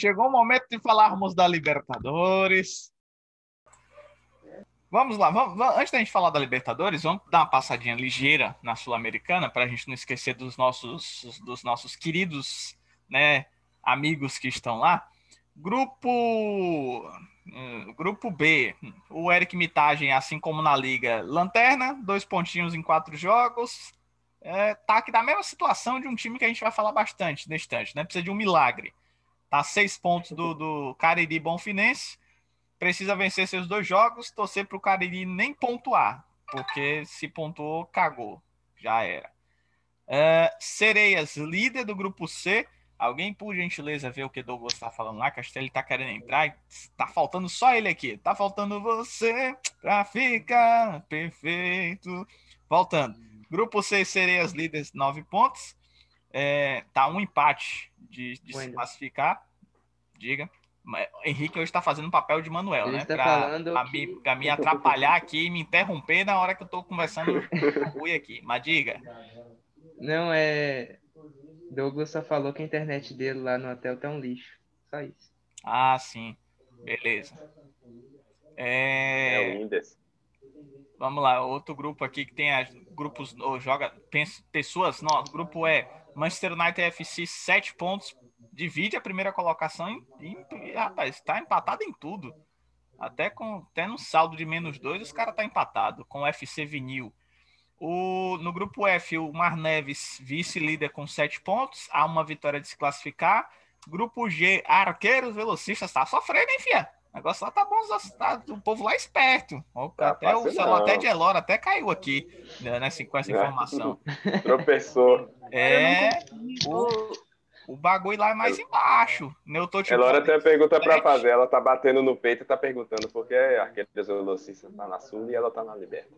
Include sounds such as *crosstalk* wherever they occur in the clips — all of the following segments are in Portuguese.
chegou o momento de falarmos da Libertadores. Vamos lá, vamos, vamos, antes da gente falar da Libertadores, vamos dar uma passadinha ligeira na Sul-Americana para a gente não esquecer dos nossos, dos nossos queridos né, amigos que estão lá. Grupo hum, Grupo B, o Eric Mitagem, assim como na Liga, lanterna, dois pontinhos em quatro jogos. É, tá aqui da mesma situação de um time que a gente vai falar bastante nesse instante, né? Precisa de um milagre. Tá seis pontos do, do Cariri Bonfinense precisa vencer seus dois jogos, torcer para o Cariri nem pontuar, porque se pontuou, cagou. Já era. Uh, Sereias, líder do grupo C. Alguém, por gentileza, ver o que Douglas está falando lá, ele está querendo entrar. Está faltando só ele aqui. Está faltando você para ficar perfeito. Voltando. Grupo C, Sereias, líderes, nove pontos. É, tá um empate de, de se classificar. Diga. Henrique hoje está fazendo papel de Manuel, Ele né? Tá para que... me, atrapalhar aqui e me interromper na hora que eu estou conversando ruim aqui. Mas diga. Não, é. Douglas só falou que a internet dele lá no hotel tá um lixo. Só isso. Ah, sim. Beleza. É, é o. Vamos lá, outro grupo aqui que tem as, grupos, ou joga pessoas, não, o grupo é Manchester United FC, 7 pontos, divide a primeira colocação e, e rapaz, está empatado em tudo. Até, com, até no saldo de menos dois, os caras tá empatado com o FC Vinil. O, no grupo F, o Mar Neves, vice-líder com sete pontos, há uma vitória de se classificar. Grupo G, Arqueiros Velocistas, tá sofrendo, hein, fia? O negócio lá tá bom, tá, o povo lá é esperto. Tá até o celular até de Elora até caiu aqui né, nessa, com essa informação. *laughs* Tropeçou. É. O, o bagulho lá é mais embaixo. Eu tô, tipo, Elora tem pergunta para fazer. Ela tá batendo no peito e tá perguntando por que a Arqueiros tá na Sul e ela tá na Liberta.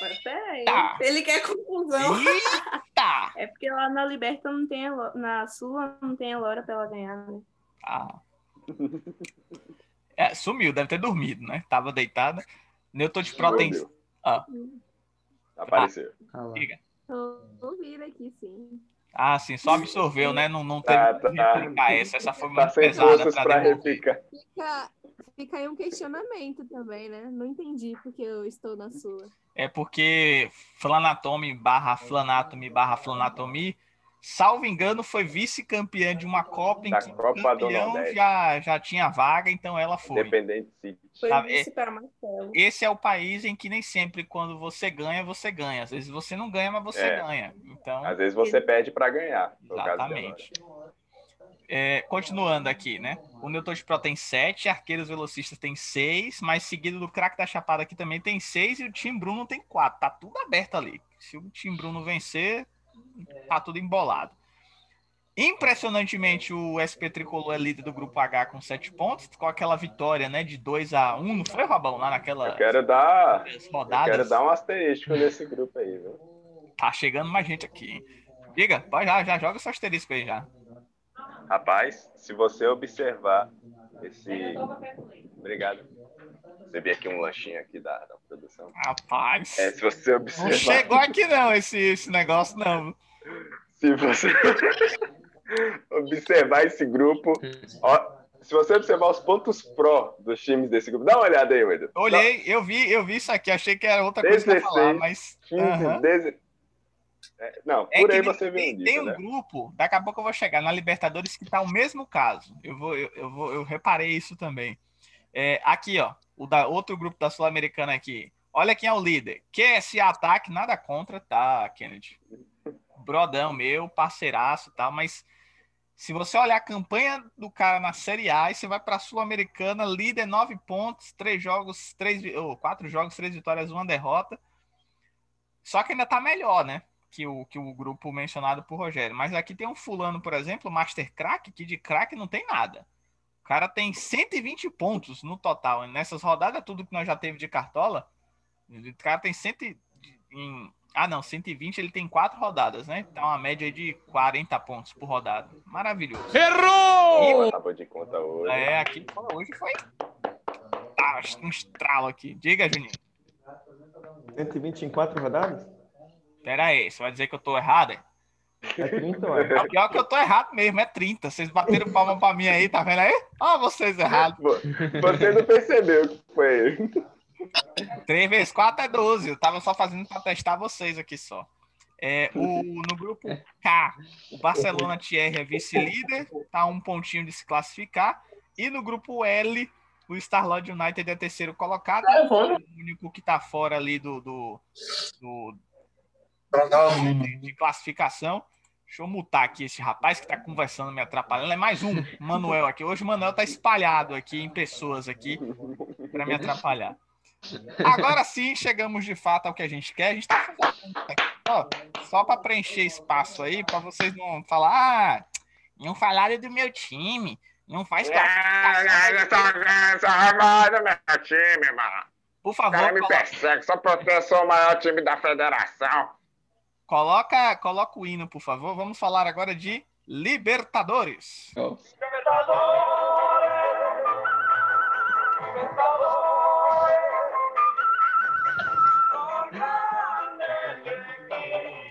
Mas peraí. Ele quer confusão. Eita. É porque lá na Liberta não tem. Na Sula não tem a Lora pra ela ganhar, né? Ah. É, sumiu, deve ter dormido, né? Tava deitada. Newton de Protein. Ah. Apareceu. Ah. Tô ouvindo aqui, sim. Ah, sim, só absorveu, né? Não, não teve ah, tá. essa. Essa foi muito tá pesada para replicar. Fica, fica aí um questionamento também, né? Não entendi porque eu estou na sua. É porque Flanatomy barra Flanatomy barra Flanatomy salvo engano, foi vice-campeã de uma Copa em da que Copa o campeão já, já tinha vaga, então ela foi. Independente City. Foi vice para Marcelo. Esse é o país em que nem sempre quando você ganha, você ganha. Às vezes você não ganha, mas você é. ganha. Então, Às vezes você perde para ganhar. Exatamente. É, continuando aqui, né? O Newton de Pro tem 7, Arqueiros Velocistas tem 6, mas seguido do Crack da Chapada aqui também tem 6 e o Tim Bruno tem 4. Tá tudo aberto ali. Se o Tim Bruno vencer, tá tudo embolado. Impressionantemente, o SP Tricolor é líder do grupo H com 7 pontos, com aquela vitória né, de 2 a 1 Não foi, Rabão? Lá naquela. Eu quero dar. Rodadas. Eu quero dar um asterisco nesse grupo aí, viu? Tá chegando mais gente aqui, hein? Diga, pode já, já joga seu asterisco aí já. Rapaz, se você observar esse. Obrigado. Recebi aqui um lanchinho aqui da, da produção. Rapaz. É, se você observar. Não chegou aqui não esse, esse negócio, não. Se você *laughs* observar esse grupo, ó, se você observar os pontos pró dos times desse grupo, dá uma olhada aí, Wendel. Olhei, eu vi, eu vi isso aqui, achei que era outra coisa 16, falar, mas. 15, uhum. 10... É, não, é por aí você vê. Tem, tem um né? grupo, daqui a pouco eu vou chegar na Libertadores que tá o mesmo caso. Eu vou, eu, eu vou, eu reparei isso também. É, aqui, ó, o da outro grupo da Sul-Americana aqui. Olha quem é o líder. QS Ataque, nada contra, tá, Kennedy? Brodão meu, parceiraço, tá? Mas se você olhar a campanha do cara na Série A, você vai para a Sul-Americana, líder nove pontos, três jogos, três, ou quatro jogos, três vitórias, uma derrota. Só que ainda tá melhor, né? Que o, que o grupo mencionado por Rogério. Mas aqui tem um fulano, por exemplo, Master Crack, que de crack não tem nada cara tem 120 pontos no total. Nessas rodadas, tudo que nós já teve de cartola, o cara tem 100. Em, ah, não, 120 ele tem quatro rodadas, né? Então, uma média de 40 pontos por rodada. Maravilhoso. Errou! E, de conta hoje. É, aqui hoje foi. Tá, um estralo aqui. Diga, Juninho. 120 em quatro rodadas? Pera aí, você vai dizer que eu tô errado? É 30, ué. É pior que eu tô errado mesmo, é 30. Vocês bateram palma pra mim aí, tá vendo aí? Ó, vocês errados. Você não percebeu que foi ele. 3 vezes 4 é 12. Eu tava só fazendo pra testar vocês aqui só. É, o, no grupo K, o Barcelona Thierry é vice-líder, tá um pontinho de se classificar. E no grupo L, o Starlord United é terceiro colocado, o único que tá fora ali do, do, do de, de classificação. Deixa eu mutar aqui esse rapaz que tá conversando, me atrapalhando. É mais um, Manuel aqui. Hoje o Manuel tá espalhado aqui em pessoas aqui para me atrapalhar. Agora sim, chegamos de fato ao que a gente quer. A gente tá fazendo ó, só para preencher espaço aí, para vocês não falar, ah, não falaram do meu time, não faz classificação. meu time, mano. Por O favor, cara me persegue só porque eu sou o maior time da federação. Coloca, coloca o hino, por favor. Vamos falar agora de Libertadores.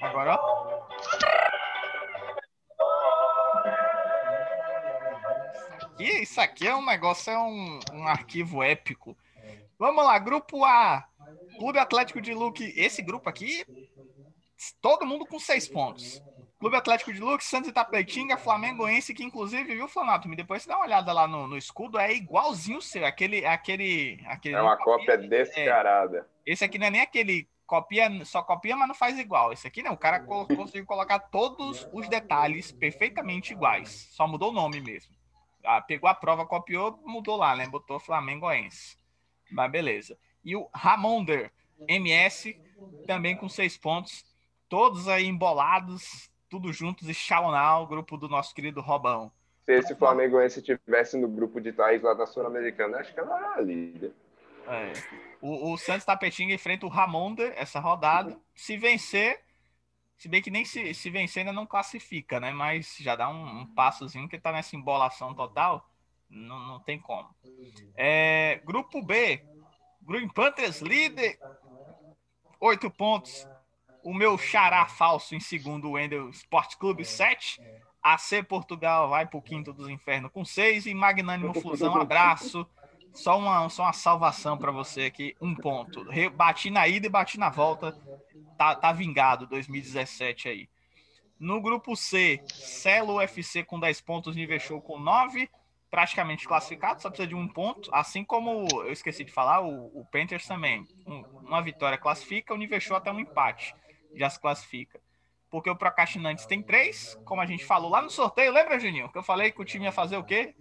Agora, ó. Isso aqui é um negócio, é um, um arquivo épico. Vamos lá, grupo A. Clube Atlético de Luque. Esse grupo aqui, todo mundo com seis pontos. Clube Atlético de Luque, Santos Itapetinga, Flamengoense, que inclusive, viu, Flanato? Me depois você dá uma olhada lá no, no escudo, é igualzinho o seu. Aquele, aquele, aquele. É uma cópia descarada. Esse aqui não é nem aquele copia, só copia, mas não faz igual. Esse aqui não, o cara conseguiu colocar todos os detalhes perfeitamente iguais. Só mudou o nome mesmo. Ah, pegou a prova, copiou, mudou lá, né? Botou Flamengoense. Mas beleza. E o Ramonder MS, também com seis pontos. Todos aí embolados, tudo juntos e Shaunal, grupo do nosso querido Robão. Se esse Flamengoense tivesse no grupo de Thaís lá da Sul-Americana, acho que ela era líder. É. O, o Santos Tapetinga enfrenta o Ramonder essa rodada. Se vencer, se bem que nem se, se vencer ainda não classifica, né? Mas já dá um, um passozinho que tá nessa embolação total. Não, não tem como. É, grupo B. Green Panthers líder. Oito pontos. O meu xará falso em segundo, o Wendel Sport Clube, sete. AC Portugal vai pro quinto dos infernos com seis. E Magnânimo Fusão, abraço. Só uma, só uma salvação para você aqui, um ponto. Bati na ida e bati na volta. Tá, tá vingado 2017 aí. No grupo C, Celo UFC com 10 pontos, nível show com 9, praticamente classificado, só precisa de um ponto. Assim como eu esqueci de falar, o, o Panthers também. Um- uma vitória classifica, o nível show até um empate já se classifica. Porque o Procrastinantes tem três, como a gente falou lá no sorteio, lembra, Juninho? Que eu falei que o time ia fazer o quê?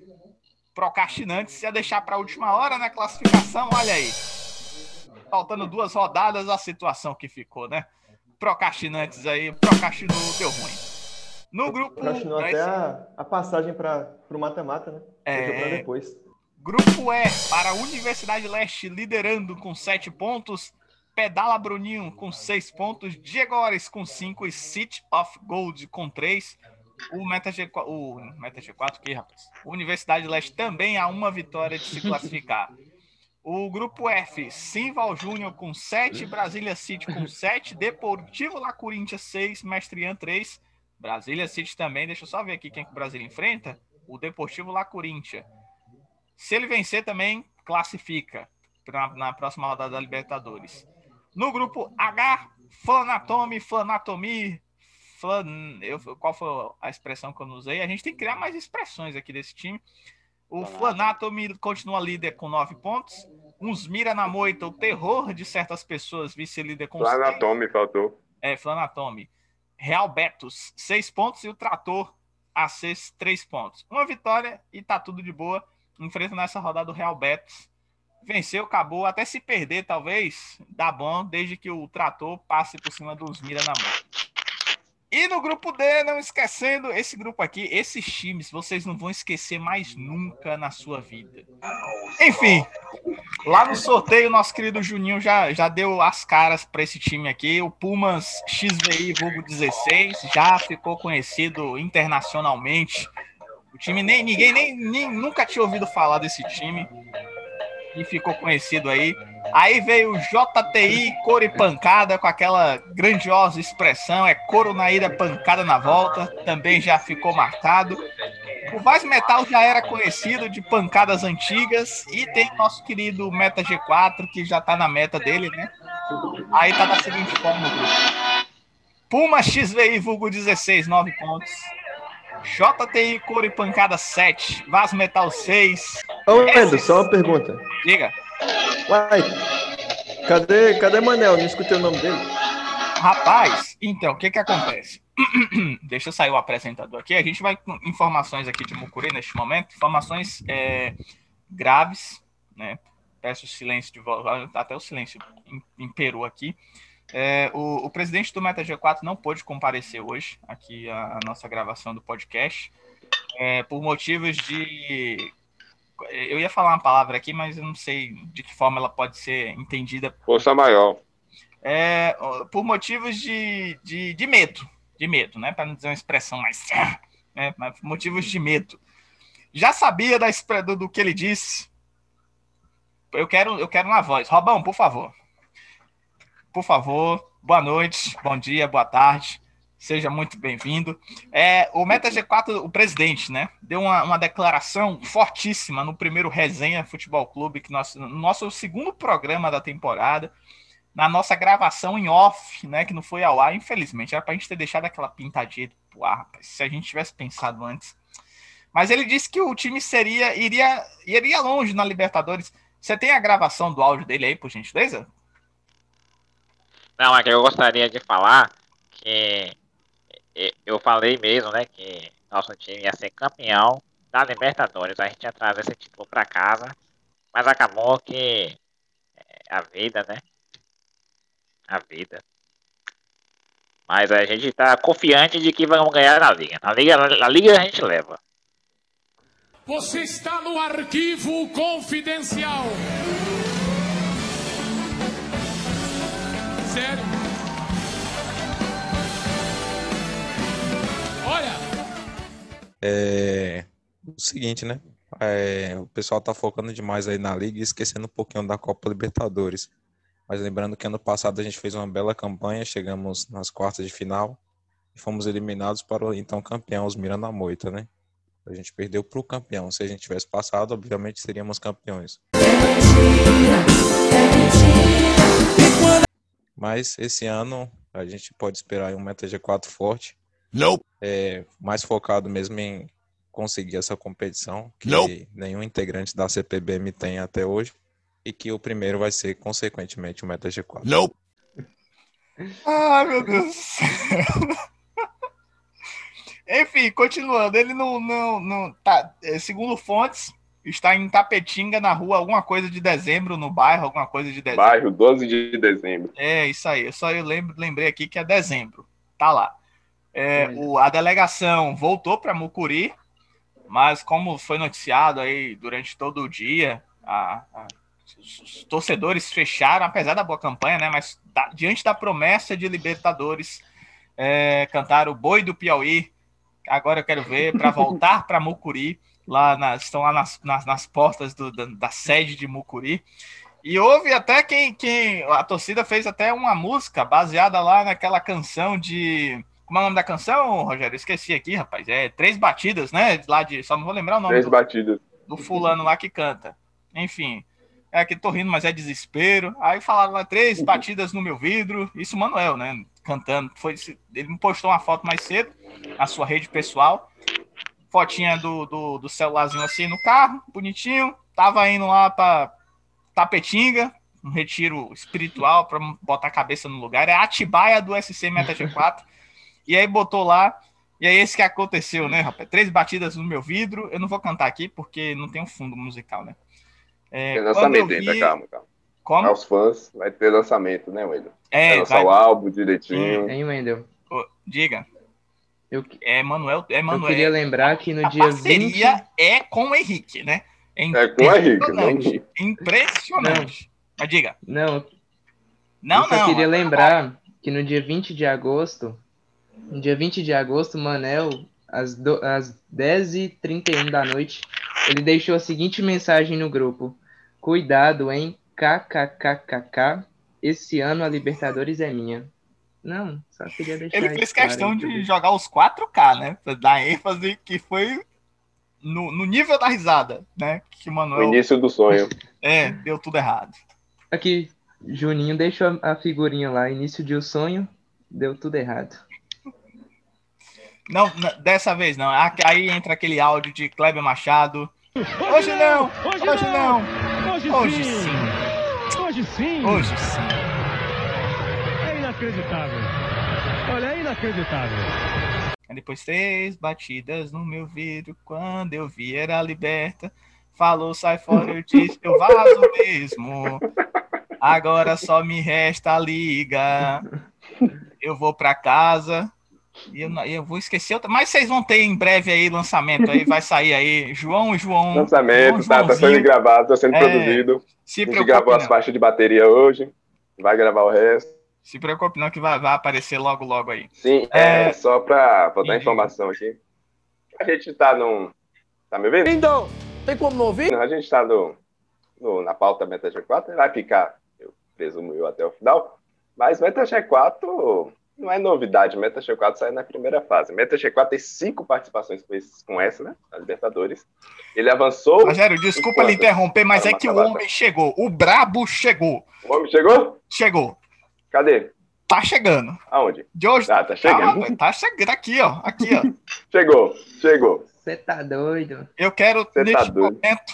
Procrastinantes ia deixar para a última hora na classificação, olha aí. Faltando duas rodadas, a situação que ficou, né? Procrastinantes aí, procrastinou, deu ruim. No grupo. Procrastinou até a, a passagem para o mata-mata, né? É. Depois. Grupo E para a Universidade Leste liderando com 7 pontos. Pedala Bruninho com 6 pontos. Diego Ores com 5 e City of Gold com 3. O Meta G4, o Meta G4 que rapaz? Universidade Leste também há uma vitória de se classificar. O grupo F, Simval Júnior com 7, Brasília City com 7, Deportivo La Corinthians 6, Mestrian 3. Brasília City também, deixa eu só ver aqui quem que o Brasília enfrenta. O Deportivo La Corinthians. Se ele vencer também, classifica pra, na próxima rodada da Libertadores. No grupo H, Flanatomi, Flanatomi, Flan, eu, qual foi a expressão que eu não usei? A gente tem que criar mais expressões aqui desse time. O Flanatomi continua líder com nove pontos. Uns mira na moita, o terror de certas pessoas, vice-líder com seis. Tommy faltou. É, Flanatomi. Real Betos, seis pontos. E o Trator, AC, três pontos. Uma vitória e tá tudo de boa. Enfrenta nessa rodada o Real Betos. Venceu, acabou. Até se perder, talvez, dá bom, desde que o Trator passe por cima dos Mira na mão. E no grupo D, não esquecendo, esse grupo aqui, esses times, vocês não vão esquecer mais nunca na sua vida. Enfim, Lá no sorteio, nosso querido Juninho já, já deu as caras para esse time aqui. O Pumas XVI Vulgo 16 já ficou conhecido internacionalmente. O time nem ninguém nem, nem nunca tinha ouvido falar desse time e ficou conhecido aí. Aí veio o JTI, couro e pancada, com aquela grandiosa expressão, é couro na ida, pancada na volta, também já ficou marcado. O Vaz Metal já era conhecido de pancadas antigas e tem nosso querido Meta G4, que já tá na meta dele, né? Aí tá da seguinte forma. Puma XVI, vulgo 16, 9 pontos. JTI, couro e pancada 7. Vaz Metal 6. Ô, Wendel, só uma pergunta. Diga. Uai, cadê, cadê Manel? Não escutei o nome dele. Rapaz, então, o que que acontece? *clears throat* Deixa eu sair o apresentador aqui. A gente vai com informações aqui de Mucuri neste momento, informações é, graves, né? Peço silêncio de volta, até o silêncio imperou aqui. É, o, o, presidente do Meta G4 não pôde comparecer hoje aqui a, a nossa gravação do podcast é, por motivos de eu ia falar uma palavra aqui, mas eu não sei de que forma ela pode ser entendida. Força maior. É, por motivos de, de, de medo, de medo, né? Para não dizer uma expressão mais, né? Mas motivos de medo. Já sabia da, do, do que ele disse. Eu quero, eu quero na voz. Robão, por favor por favor, boa noite, bom dia, boa tarde. Seja muito bem-vindo. É, o Meta G4, o presidente, né, deu uma, uma, declaração fortíssima no primeiro Resenha Futebol Clube, que nós, no nosso segundo programa da temporada, na nossa gravação em off, né, que não foi ao ar, infelizmente, era para a gente ter deixado aquela pintadinha se a gente tivesse pensado antes. Mas ele disse que o time seria iria iria longe na Libertadores. Você tem a gravação do áudio dele aí, por gentileza? Não, é que eu gostaria de falar que eu falei mesmo, né, que nosso time ia ser campeão da Libertadores. A gente ia trazer esse título para casa, mas acabou que é, a vida, né? A vida. Mas a gente tá confiante de que vamos ganhar na liga. Na liga, na liga a gente leva. Você está no arquivo confidencial. Sério. Olha. É o seguinte, né? É, o pessoal tá focando demais aí na liga e esquecendo um pouquinho da Copa Libertadores. Mas lembrando que ano passado a gente fez uma bela campanha, chegamos nas quartas de final e fomos eliminados para o então campeão, os Miranda Moita, né? A gente perdeu para o campeão. Se a gente tivesse passado, obviamente seríamos campeões. Mas esse ano a gente pode esperar um Meta G4 forte. Não. É, mais focado mesmo em conseguir essa competição que não. nenhum integrante da CPBM tem até hoje. E que o primeiro vai ser, consequentemente, o Meta G4. Não. Ai, meu Deus do céu. *laughs* Enfim, continuando, ele não, não, não tá, é, segundo fontes, está em Tapetinga, na rua, alguma coisa de dezembro, no bairro, alguma coisa de dezembro. Bairro, 12 de dezembro. É, isso aí. Eu só eu lembro, lembrei aqui que é dezembro. Tá lá. É, o, a delegação voltou para Mucuri, mas como foi noticiado aí durante todo o dia, a, a, os, os, torcedores fecharam, apesar da boa campanha, né? Mas da, diante da promessa de Libertadores, é, cantaram o Boi do Piauí. Agora eu quero ver para voltar para Mucuri lá nas, estão lá nas, nas, nas portas do, da, da, sede de Mucuri. E houve até quem, quem. A torcida fez até uma música baseada lá naquela canção de. Como é o nome da canção, Rogério? esqueci aqui, rapaz. É Três Batidas, né? Lá de. Só não vou lembrar o nome. Três do, Batidas. Do fulano lá que canta. Enfim. É que tô rindo, mas é desespero. Aí falaram lá, três batidas no meu vidro. Isso, Manuel, né? Cantando. Foi, ele me postou uma foto mais cedo na sua rede pessoal fotinha do, do, do celularzinho assim no carro, bonitinho. Tava indo lá para Tapetinga, um retiro espiritual para botar a cabeça no lugar. É a Atibaia do SC Meta G4. e aí botou lá. E aí esse que aconteceu, né, rapaz? Três batidas no meu vidro. Eu não vou cantar aqui porque não tem um fundo musical, né? É, tem lançamento vi... ainda, calma, calma. Como? Aos fãs vai ter lançamento, né, Wendel? É, vai lançar vai... o álbum direitinho. Tem, Wendel. Diga. Eu, é Manuel, é Manuel. Eu queria lembrar que no a dia parceria 20... é com o Henrique, né? É, é com o Henrique, não. Impressionante. Não. Mas diga. Não. Não, eu não. Eu queria lembrar que no dia 20 de agosto, no dia 20 de agosto, Manel, às, do, às 10h31 da noite, ele deixou a seguinte mensagem no grupo. Cuidado, hein? KKKKK. Esse ano a Libertadores é minha. Não, só queria deixar Ele fez questão de jogar os 4K, né? Pra dar ênfase que foi no, no nível da risada, né? Que o O Manuel início do sonho. é, deu tudo errado. Aqui, Juninho deixou a figurinha lá. Início de o sonho, deu tudo errado. Não, dessa vez não. Aí entra aquele áudio de Kleber Machado. Hoje não! Hoje não! Hoje, Hoje sim. sim! Hoje sim. Hoje sim! Inacreditável. Olha, é inacreditável. Depois três batidas no meu vidro. Quando eu vi era liberta. Falou, sai fora, eu disse, eu vazo mesmo. Agora só me resta a liga. Eu vou pra casa. E eu, eu vou esquecer outra. Mas vocês vão ter em breve aí lançamento aí, vai sair aí. João e João. Lançamento, João, tá, tá sendo gravado, tá sendo É, produzido. Se A gente gravou as não. faixas de bateria hoje. Vai gravar o resto. Se preocupe não que vai, vai aparecer logo logo aí. Sim, É. é, só pra botar Entendi. informação aqui. A gente tá num. Tá me ouvindo? Então, tem como não ouvir? Não, a gente tá no, no- na pauta Meta G4, vai ficar, eu presumo eu, até o final. Mas Meta G4 não é novidade, Meta G4 sai na primeira fase. Meta G4 tem cinco participações com esse- com essa, né? Na Libertadores. Ele avançou. Rogério, desculpa lhe interromper, mas Para é que o homem chegou. O brabo chegou. O homem chegou? Chegou. Cadê? Tá chegando. Aonde? De hoje. Ah, tá chegando. Calma, velho, tá chegando aqui, ó. Aqui, ó. *laughs* Chegou, chegou. Você tá doido? Eu quero, Você tá neste doido. momento.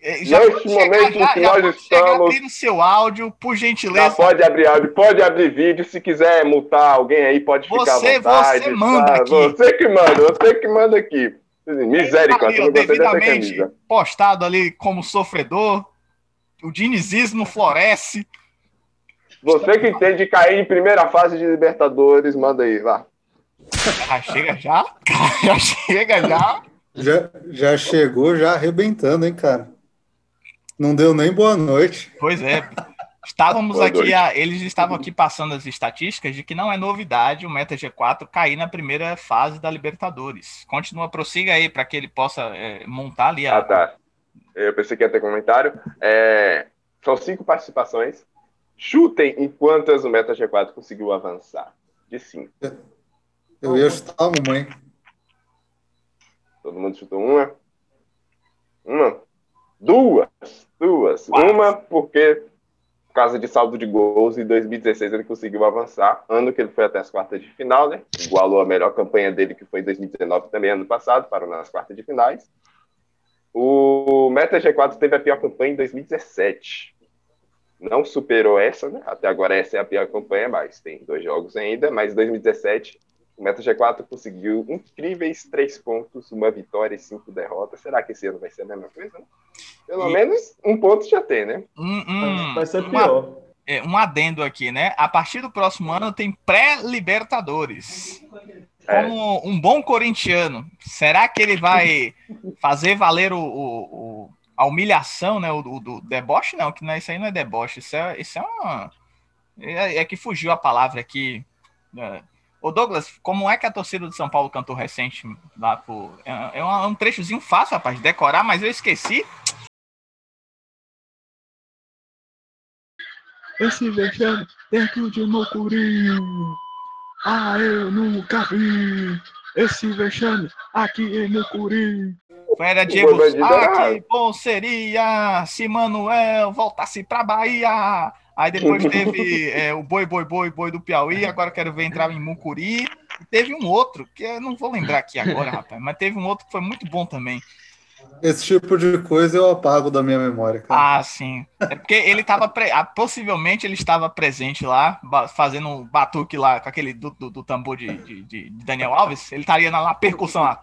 eh, Neste chegar, momento em que nós pode chegar estamos- abrindo seu áudio, por Já gentileza. pode abrir áudio, pode abrir vídeo. Se quiser multar alguém aí, pode ficar Você- à vontade. você manda tá? aqui. Você que manda, você que manda aqui. Misericórdia, eu não gostei dessa devidamente camisa. postado ali como sofredor. O dinizismo floresce. Você que tem de cair em primeira fase de Libertadores, manda aí, vá. Ah, chega já? Já chega já? Já, já chegou, já arrebentando, hein, cara? Não deu nem boa noite. Pois é. Estávamos Boa aqui, a- eles estavam aqui passando as estatísticas de que não é novidade o Meta G4 cair na primeira fase da Libertadores. Continua, prossiga aí para que ele possa é, montar ali a. Ah, tá. Eu pensei que ia ter comentário. É, São cinco participações. Chutem em quantas o Meta G4 conseguiu avançar. De cinco. Eu ia chutar uma, hein? Todo mundo chutou uma? Uma? Duas. Duas. Quase. Uma porque, por causa de saldo de gols, em 2016 ele conseguiu avançar. Ano que ele foi até as quartas de final, né? Igualou a melhor campanha dele, que foi em 2019 também, ano passado, parou nas quartas de finais. O Meta G4 teve a pior campanha em 2017. Não superou essa, né? Até agora essa é a pior campanha, mas tem dois jogos ainda. Mas em 2017 o Meta G4 conseguiu incríveis três pontos, uma vitória e cinco derrotas. Será que esse ano vai ser a mesma coisa? né? Pelo E- menos um ponto já tem, né? Um, um- Vai ser uma- pior. é, um adendo aqui, né? A partir do próximo ano tem pré-Libertadores. É. Como um bom corintiano, será que ele vai fazer valer o, o- o- a humilhação, né? O, o- deboche? Não, que não, é- isso aí não é deboche, isso é, isso é uma. É, é que fugiu a palavra aqui. É. Ô Douglas, como é que a torcida do São Paulo cantou recente lá pro. É, é um, é um trechozinho fácil, rapaz, de decorar, mas eu esqueci. Esse vexame dentro de Mocuri. Ah, eu nunca vi esse vexame aqui em Mucuri. Era Diego. Ah, era- que bom seria se Manuel voltasse pra Bahia. Aí depois teve é, o Boi Boi Boi Boi do Piauí. Agora quero ver entrar em Mucuri. E teve um outro, que eu não vou lembrar aqui agora, rapaz. Mas teve um outro que foi muito bom também. Esse tipo de coisa eu apago da minha memória, cara. Ah, sim. É porque ele estava. Pre... ah, possivelmente ele estava presente lá, fazendo um batuque lá com aquele do, do, do tambor de, de, de Daniel Alves. Ele estaria na, na percussão lá.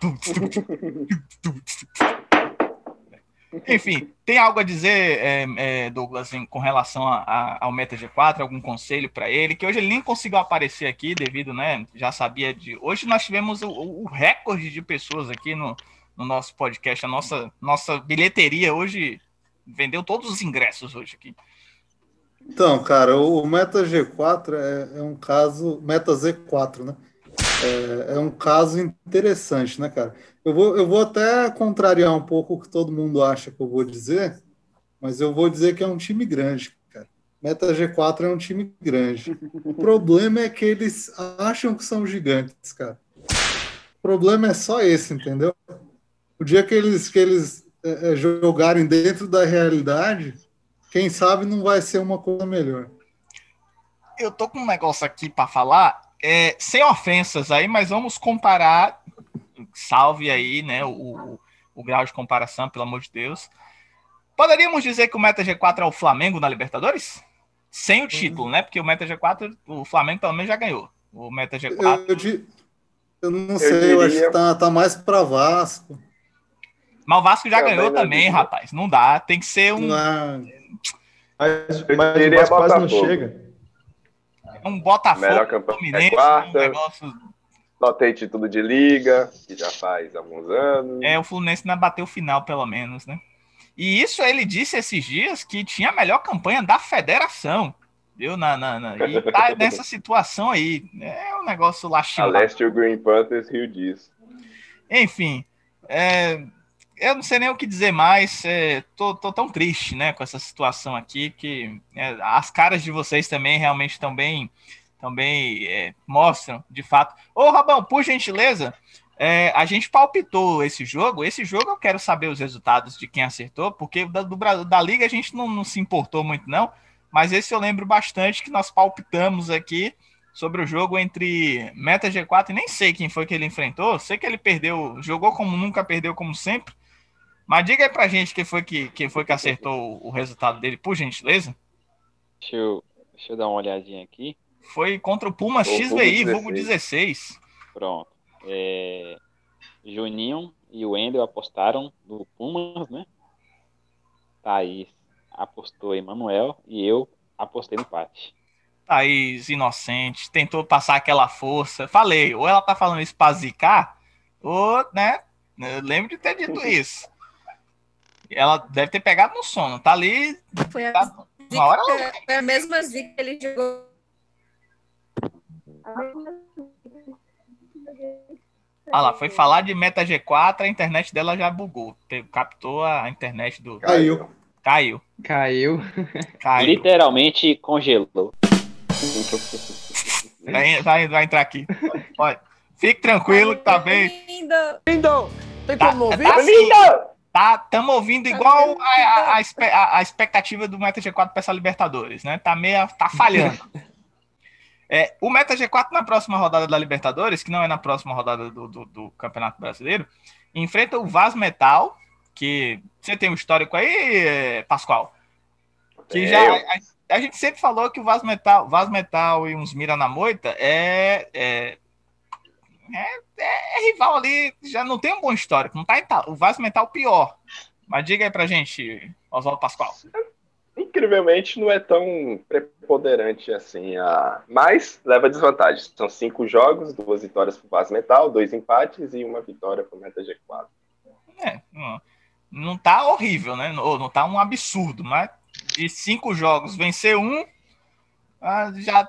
Enfim, tem algo a dizer, é, é, Douglas, em- com relação a- a- ao Meta G4? Algum conselho para ele? Que hoje ele nem conseguiu aparecer aqui, devido, né? Já sabia de. Hoje nós tivemos o, o recorde de pessoas aqui no, no nosso podcast. A nossa, nossa bilheteria hoje vendeu todos os ingressos hoje aqui. Então, cara, o Meta G4 é, é um caso. Meta Z4, né? É, é um caso interessante, né, cara? Eu vou, eu vou até contrariar um pouco o que todo mundo acha que eu vou dizer, mas eu vou dizer que é um time grande, cara. Meta G4 é um time grande. O problema é que eles acham que são gigantes, cara. O problema é só esse, entendeu? O dia que eles, que eles é, é, jogarem dentro da realidade, quem sabe não vai ser uma coisa melhor. Eu tô com um negócio aqui para falar, é, sem ofensas aí, mas vamos comparar, salve aí, né, o, o, o grau de comparação, pelo amor de Deus. Poderíamos dizer que o Meta G4 é o Flamengo na Libertadores? Sem o título, né? Porque o Meta G4, o Flamengo pelo menos já ganhou. O Meta G4. Eu, eu, eu não sei, eu, acho que tá, tá mais para Vasco. Mas o Vasco já Também ganhou não também, rapaz. Não dá. Tem que ser um, Lá- Mas, mas o Vasco quase não chega. um Botafogo, Melhor campanha Fluminense, é quarta. um negócio. Só tem título de liga, que já faz alguns anos. É, o Fluminense não bateu o final, pelo menos, né? E isso ele disse esses dias que tinha a melhor campanha da federação. Viu? Na, na, na- e tá *laughs* nessa situação aí. É um negócio A lastimado. Leste e o Green Panthers riu disso. Enfim, é, eu não sei nem o que dizer mais. É, tô, tô tão triste, né, com essa situação aqui, que é, as caras de vocês também realmente bem, também é, mostram, de fato. Ô, Rabão, por gentileza, é, a gente palpitou esse jogo. Esse jogo eu quero saber os resultados de quem acertou, porque da, do, da Liga a gente não, não se importou muito, não. Mas esse eu lembro bastante que nós palpitamos aqui sobre o jogo entre Meta G4 e nem sei quem foi que ele enfrentou. Sei que ele perdeu, jogou como nunca, perdeu como sempre. Mas diga aí pra gente quem foi que, quem foi que acertou o resultado dele, por gentileza. Deixa eu, deixa eu dar uma olhadinha aqui. Foi contra o Pumas O XVI, 16. vulgo 16. Pronto. É, Juninho e o Wendel apostaram no Pumas, né? Thaís apostou em Manuel e eu apostei no empate. Thaís, inocente, tentou passar aquela força. Falei, ou ela tá falando isso pra zicar, ou, né? Eu lembro de ter dito *laughs* isso. Ela deve ter pegado no sono. Tá ali. Foi a, Tá, uma hora ela- zica, foi a mesma zica que ele jogou. Zica. Ah lá, foi falar de Meta G4, a internet dela já bugou. Captou a internet do. Caiu. Caiu. Caiu. Caiu. Literalmente congelou. Vai, vai, vai entrar aqui. Olha, fique tranquilo que tá bem. Lindo. Lindo! Tem Tá, como não ouvir? tá assim, tá, tamo ouvindo igual a, a, a a- expectativa do Meta G4 para essa Libertadores, né? Tá meio, tá falhando. *laughs* É, o Meta G4 na próxima rodada da Libertadores, que não é na próxima rodada do, do, do Campeonato Brasileiro, enfrenta o Vaz Metal, que você tem um histórico aí, Pascoal? Que já a, a gente sempre falou que o Vaz Metal, Vaz Metal e uns Mira na Moita é, é, é, é rival ali, já não tem um bom histórico, não tá em tal. O Vaz Metal pior. Mas diga aí pra gente, Oswaldo Pascoal. Incrivelmente não é tão preponderante assim. A... Mas leva desvantagem. São cinco jogos, duas vitórias pro Vaz Metal, dois empates e uma vitória pro Meta G4. É, não, não tá horrível, né? Ou não tá um absurdo, mas de cinco jogos, vencer um, ah, já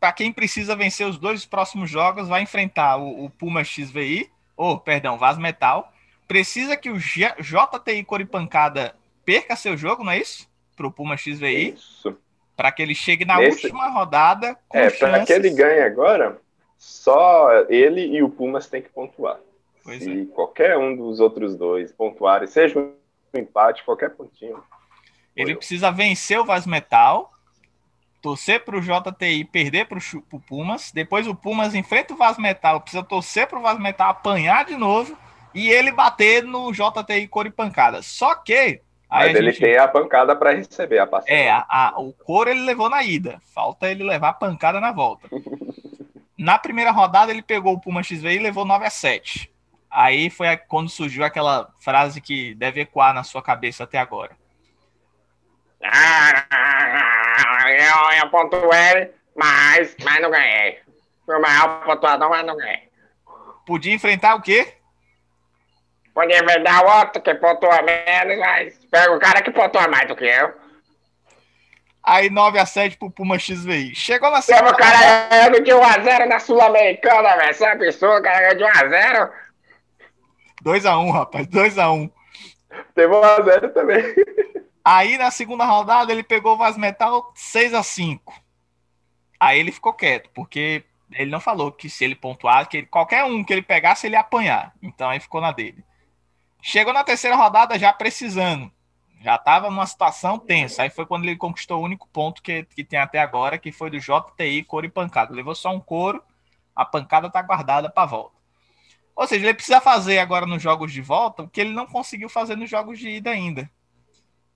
para quem precisa vencer os dois próximos jogos, vai enfrentar o, o Puma XVI, ou, perdão, Vaz Metal. Precisa que o G- JTI Coripancada perca seu jogo, não é isso? Pro Puma XVI, Isso. para que ele chegue na Nesse- última rodada com É, para que ele ganhe agora, só ele e o Pumas tem que pontuar. Pois é. Se qualquer um dos outros dois pontuarem, seja um empate, qualquer pontinho. Ele eu. precisa vencer o Vaz Metal, torcer para o JTI perder para o Pumas, depois o Pumas enfrenta o Vaz Metal, precisa torcer para o Vaz Metal apanhar de novo e ele bater no JTI Coripancada. Só que aí Mas ele gente- tem a pancada para receber a passagem. é, a- a- o couro ele levou na ida, falta ele levar a pancada na volta. *laughs* Na primeira rodada ele pegou o Puma XV e levou 9 a 7. Aí foi quando surgiu aquela frase que deve ecoar na sua cabeça até agora. Eu, eu pontuei, mas, mas não ganhei. Fui o maior pontuador, mas não ganhei. Podia enfrentar o quê? Podia inventar outro que pontua menos, mas pega o cara que pontua mais do que eu. Aí 9 a 7 pro Puma XVI. Chegou na segunda o cara ganhando de 1x0 na Sul-Americana, velho. Isso é absurdo, o cara ganhou de 1x0. 2 a 1, rapaz, 2 a 1. Teve um a zero também. Aí na segunda rodada ele pegou o Vaz Metal 6 a 5 Aí ele ficou quieto, porque ele não falou que se ele pontuar, que ele- qualquer um que ele pegasse, ele ia apanhar. Então aí ficou na dele. Chegou na terceira rodada já precisando. Já estava numa situação tensa. Aí foi quando ele conquistou o único ponto que, que tem até agora, que foi do JTI, couro e pancada. Levou só um couro, a pancada tá guardada para volta. Ou seja, ele precisa fazer agora nos jogos de volta o que ele não conseguiu fazer nos jogos de ida ainda.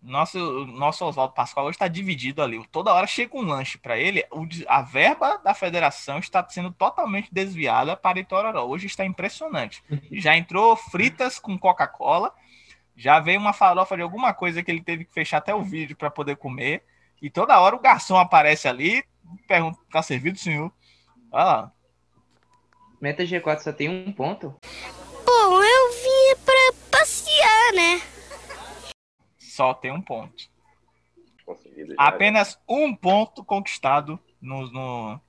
Nosso, nosso Oswaldo Pascoal hoje está dividido ali. Toda hora chega um lanche para ele. o de- a verba da federação está sendo totalmente desviada para Itororó. Hoje está impressionante. Já entrou fritas com Coca-Cola. Já veio uma farofa de alguma coisa que ele teve que fechar até o vídeo para poder comer. E toda hora o garçom aparece ali, pergunta: tá servido, senhor? Olha lá. Meta G4 só tem um ponto? Bom, eu vim pra passear, né? Só tem um ponto. Apenas um ponto conquistado no, no-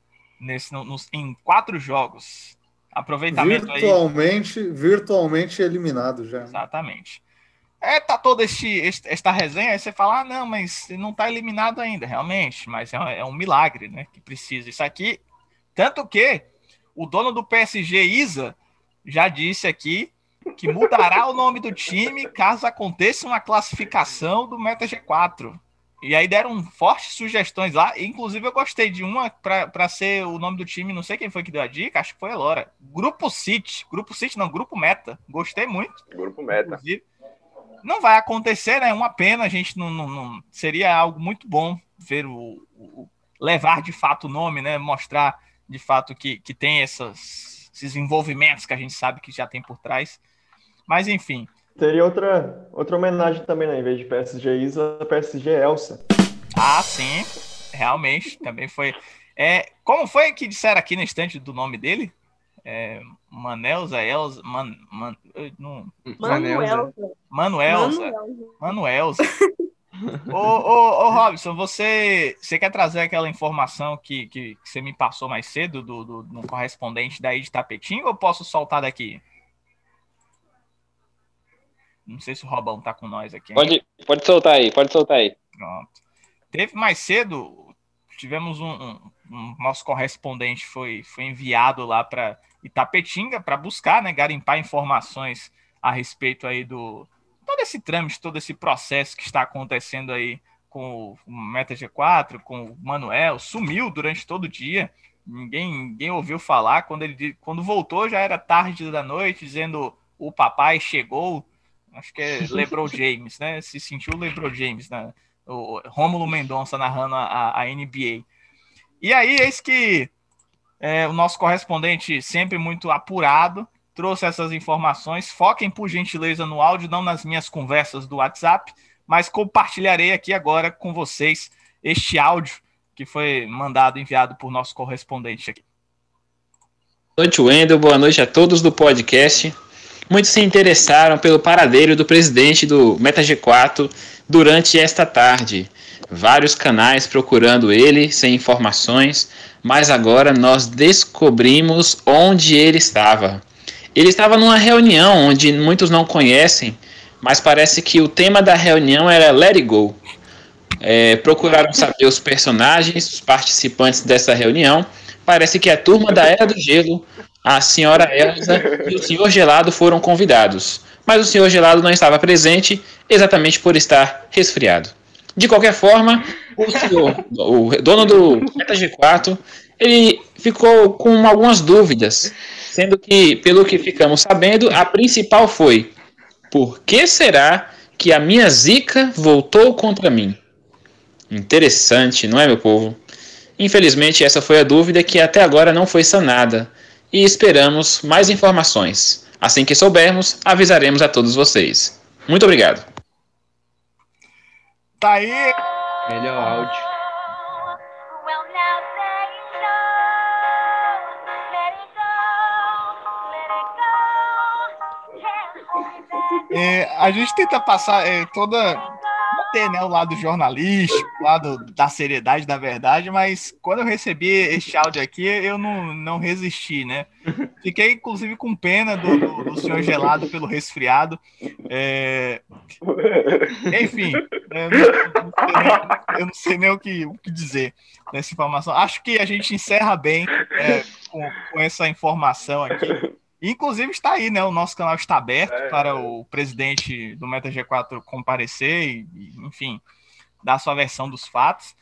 nesse, no- nos- em quatro jogos. Aproveitamento aí. Virtualmente, virtualmente eliminado já. Exatamente. É, tá toda este, este- esta resenha, aí você fala, ah, não, mas não tá eliminado ainda, realmente, mas é, um- é um milagre, né, que precisa isso aqui. Tanto que o dono do PSG, Isa, já disse aqui que mudará o nome do time caso aconteça uma classificação do Meta G4. E aí deram fortes sugestões lá, inclusive eu gostei de uma para ser o nome do time, não sei quem foi que deu a dica, acho que foi a Elora. Grupo City, Grupo City não, Grupo Meta. Gostei muito. Grupo Meta. Inclusive, não vai acontecer, né? É uma pena, a gente não, não- não- seria algo muito bom ver o, o- levar de fato o nome, né? Mostrar de fato que, que tem essas, esses envolvimentos que a gente sabe que já tem por trás. Mas enfim, Teria outra, outra homenagem também, né? Em vez de PSG Isa, PSG Elsa. ah, sim, realmente também foi. É, como foi que disseram aqui na estante do nome dele? É, Manelza, Elza, Man, Man, não- Manuel. Manuelza. Manuelza. *laughs* ô, ô, ô, Robson, você, você quer trazer aquela informação que, que, que você me passou mais cedo do, do, do correspondente daí de Tapetinho ou eu posso soltar daqui? Não sei se o Robão tá com nós aqui. Pode, pode soltar aí, pode soltar aí. Pronto. Teve mais cedo, tivemos um, um- um- nosso correspondente foi, foi enviado lá para Itapetinga para buscar, né, garimpar informações a respeito aí do todo esse trâmite, todo esse processo que está acontecendo aí com o Meta G4, com o Manuel, sumiu durante todo o dia. Ninguém, ninguém ouviu falar. Quando ele quando voltou já era tarde da noite, dizendo o papai chegou. Acho que é LeBron James, né? Se sentiu LeBron James, né? O Rômulo Mendonça narrando a, a NBA. E aí, eis que é, o nosso correspondente, sempre muito apurado, trouxe essas informações. Foquem, por gentileza, no áudio, não nas minhas conversas do WhatsApp, mas compartilharei aqui agora com vocês este áudio que foi mandado, enviado por nosso correspondente aqui. Boa noite, Wendel. Boa noite a todos do podcast. Muitos se interessaram pelo paradeiro do presidente do MetaG4 durante esta tarde. Vários canais procurando ele sem informações, mas agora nós descobrimos onde ele estava. Ele estava numa reunião onde muitos não conhecem, mas parece que o tema da reunião era Let It Go. É, procuraram saber os personagens, os participantes dessa reunião. Parece que a turma da Era do Gelo, a senhora Elsa e o senhor Gelado foram convidados. Mas o senhor Gelado não estava presente, exatamente por estar resfriado. De qualquer forma, o senhor, o dono do Meta G4, ele ficou com algumas dúvidas, sendo que, pelo que ficamos sabendo, a principal foi: por que será que a minha zica voltou contra mim? Interessante, não é, meu povo? Infelizmente, essa foi a dúvida que até agora não foi sanada e esperamos mais informações. Assim que soubermos, avisaremos a todos vocês. Muito obrigado. Tá aí. Melhor áudio. É, a gente tenta passar é, toda. Manter né, o lado jornalístico, o lado da seriedade, da verdade, mas quando eu recebi este áudio aqui, eu não, não resisti, né? *laughs* Fiquei, inclusive, com pena do, do, do senhor gelado pelo resfriado. É, Enfim, Eu não, nem, eu não sei nem o, que, o que dizer nessa informação. Acho que a gente encerra bem é, com, com essa informação aqui. Inclusive está aí, né? O nosso canal está aberto É, para é. o presidente do Meta G4 comparecer e, enfim, dar sua versão dos fatos.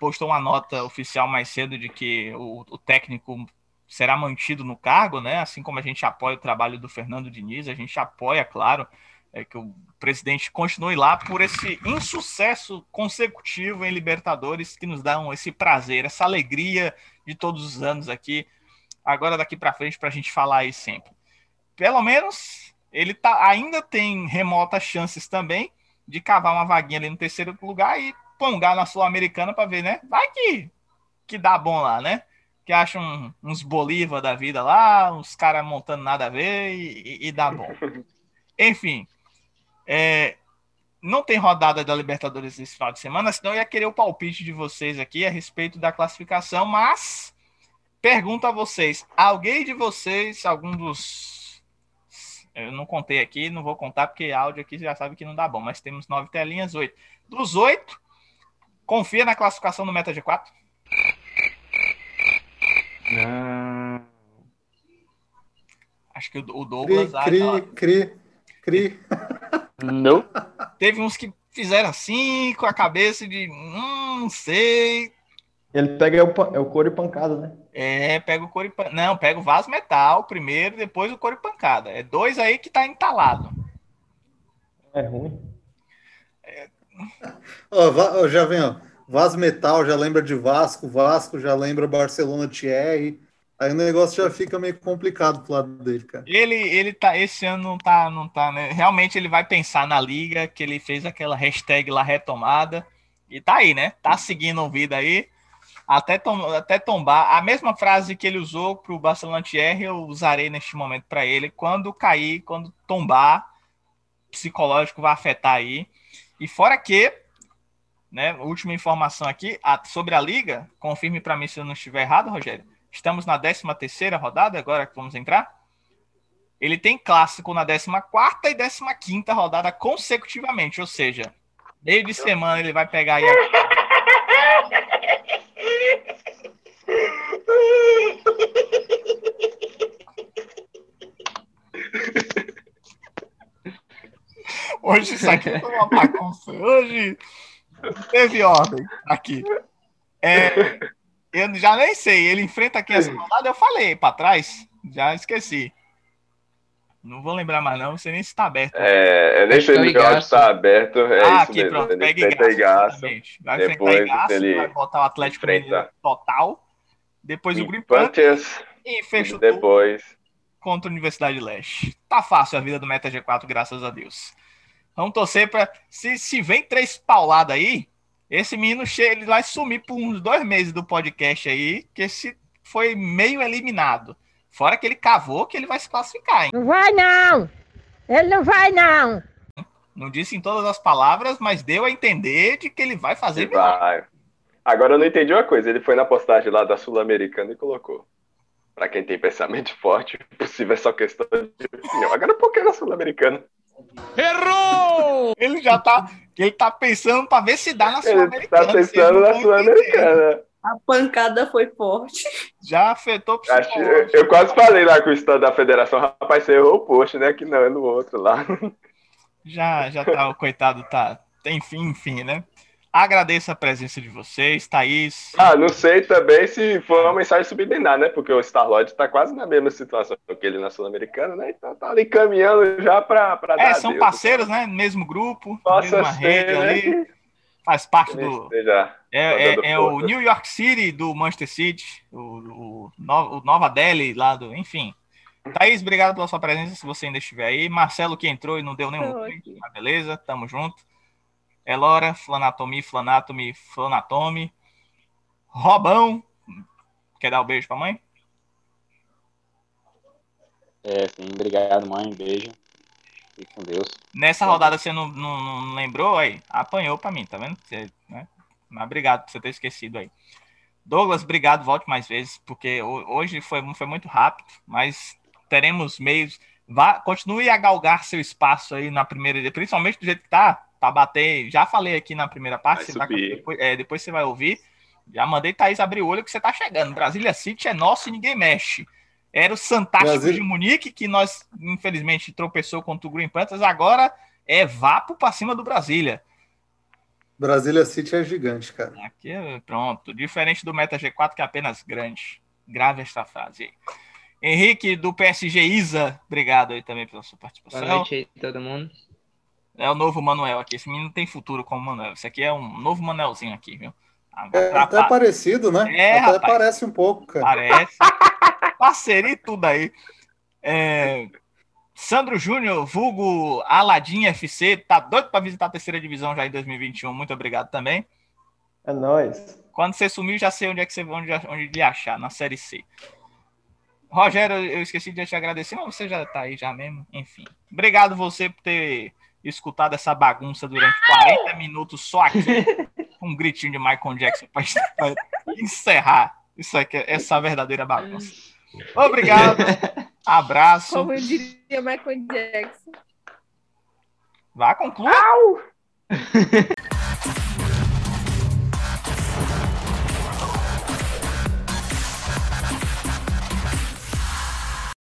Postou uma nota oficial mais cedo de que o, o técnico será mantido no cargo, né? Assim como a gente apoia o trabalho do Fernando Diniz, a gente apoia, claro, é, que o presidente continue lá por esse insucesso consecutivo em Libertadores que nos dá esse prazer, essa alegria de todos os anos aqui. Agora daqui para frente para a gente falar aí sempre. Pelo menos ele tá, ainda tem remotas chances também de cavar uma vaguinha ali no terceiro lugar e pongar na Sul-Americana para ver, né? Vai que, que dá bom lá, né? Que acham uns Bolívar da vida lá, uns caras montando nada a ver e, e- e dá bom. *laughs* Enfim, é, não tem rodada da Libertadores esse final de semana, senão eu ia querer o palpite de vocês aqui a respeito da classificação, mas pergunto a vocês, alguém de vocês, algum dos eu não contei aqui, não vou contar porque áudio aqui já sabe que não dá bom, mas temos nove telinhas, oito. Dos oito, confia na classificação do Meta G4? Não. Acho que o o Cri, Douglas ah, cri, cri, cri. Não. teve uns que fizeram assim com a cabeça de hum, não sei. Ele pega o, pa- é o couro e pancada, né? É, pega o couro e pan... Não, pega o vaso metal primeiro, depois o couro e pancada. É dois aí que tá entalado. É ruim. Ó, Va- ó, já vem, ó. Vaz Metal já lembra de Vasco, Vasco já lembra Barcelona Thierry. Aí o negócio já fica meio complicado pro lado dele, cara. Ele, ele tá, esse ano não tá, não tá, né? Realmente ele vai pensar na liga, que ele fez aquela hashtag lá retomada. E tá aí, né? Tá seguindo o vida aí. Até, tom, até tombar. A mesma frase que ele usou pro Barcelona Thierry, eu usarei neste momento para ele. Quando cair, quando tombar, psicológico vai afetar aí. E fora que, né, última informação aqui, a- sobre a liga, confirme para mim se eu não estiver errado, Rogério. Estamos na 13 terceira rodada, agora que vamos entrar. Ele tem clássico na 14 e 15 rodada consecutivamente, ou seja, meio de semana ele vai pegar aí a *laughs* Hoje isso aqui foi uma bagunça. Hoje não teve ordem aqui. É, eu já nem sei. Ele enfrenta quem essa rodada? Eu falei para trás. Já esqueci. Não vou lembrar mais, não. Não sei nem se está aberto. É, eu sei se o áudio está aberto. É ah, isso aqui, mesmo. pronto. Ele Pega Igaço. Vai Depois enfrentar Igaço, ele vai botar o Atlético enfrenta total. Depois o Green Panthers Panthers. e fecha o Depois. contra a Universidade Leste. Tá fácil a vida do Meta G4, graças a Deus. Vamos torcer para se, se vem três pauladas aí, esse menino chega, ele vai sumir por uns dois meses do podcast aí, que esse foi meio eliminado. Fora que ele cavou que ele vai se classificar, hein? Não vai não! Ele não vai não! Não disse em todas as palavras, mas deu a entender de que ele vai fazer Ele vai. Agora eu não entendi uma coisa. Ele foi na postagem lá da Sul-Americana e colocou. Pra quem tem pensamento forte, *laughs* possível é só questão de opinião. Agora por que na Sul-Americana? Errou! Ele já tá, ele tá pensando para ver se dá na Ele Sul-Americana. tá pensando na Sul-Americana. A pancada foi forte. Já afetou o Acho- Eu, eu quase falei lá com o estado da federação, rapaz, você errou o post, né? Que não, é no outro lá. Já, já tá, o coitado tá. Enfim, enfim, né? Agradeço a presença de vocês, Thaís. Ah, não sei também se foi uma mensagem subliminar, né? Porque o Star-Lord tá quase na mesma situação que ele na Sul-Americana, né? Então tá ali caminhando já pra, pra É, dar são adeus. parceiros, né? Mesmo grupo, Possa mesma ser, rede né, ali. Faz parte do. esteja É, é, é o. New York City do Manchester City, o, o, o Nova Delhi lá do. Enfim. Thaís, obrigado pela sua presença, se você ainda estiver aí. Marcelo que entrou e não deu nenhum mas beleza, tamo junto. Elora, Flanatomi, Flanatomi, Flanatomi. Robão. Quer dar o um beijo pra mãe? É, sim, obrigado, mãe. Beijo. Fique com Deus. Nessa rodada você não, não, não lembrou aí? Apanhou pra mim, tá vendo? Você, né? Mas obrigado por você ter esquecido aí. Douglas, obrigado, volte mais vezes, porque ho- hoje foi, foi muito rápido, mas teremos meios. Vá, continue a galgar seu espaço aí na primeira, principalmente do jeito que tá. Pra bater. Já falei aqui na primeira parte. Vai vai- depois, é, depois você vai ouvir. Já mandei Thaís abrir o olho que você tá chegando. Brasília City é nosso e ninguém mexe. Era o Fantástico Brasília- de Munique, que nós, infelizmente, tropeçou contra o Green Panthers. Agora é vapo pra cima do Brasília. Brasília City é gigante, cara. Aqui, é- pronto. Diferente do Meta G4, que é apenas grande. Grave esta frase aí. Henrique, do PSG Isa, obrigado aí também pela sua participação. Boa noite aí, todo mundo. É o novo Manuel aqui. Esse menino tem futuro como Manuel. Esse aqui é um novo Manuelzinho aqui, viu? É até parecido, né? É, até rapaz. parece um pouco, cara. Parece. *laughs* Parceria e tudo aí. É, Sandro Júnior, vulgo Aladim FC, tá doido para visitar a terceira divisão já em 2021. Muito obrigado também. É nóis. Quando você sumiu, já sei onde é que você onde, onde lhe achar, na série C. Rogério, eu esqueci de te agradecer, mas você já tá aí já mesmo. Enfim. Obrigado você por ter escutado essa bagunça durante 40 minutos só aqui. *laughs* Um gritinho de Michael Jackson para encerrar isso aqui, essa verdadeira bagunça. Obrigado. Abraço. Como eu diria Michael Jackson. Vá, conclua. *laughs*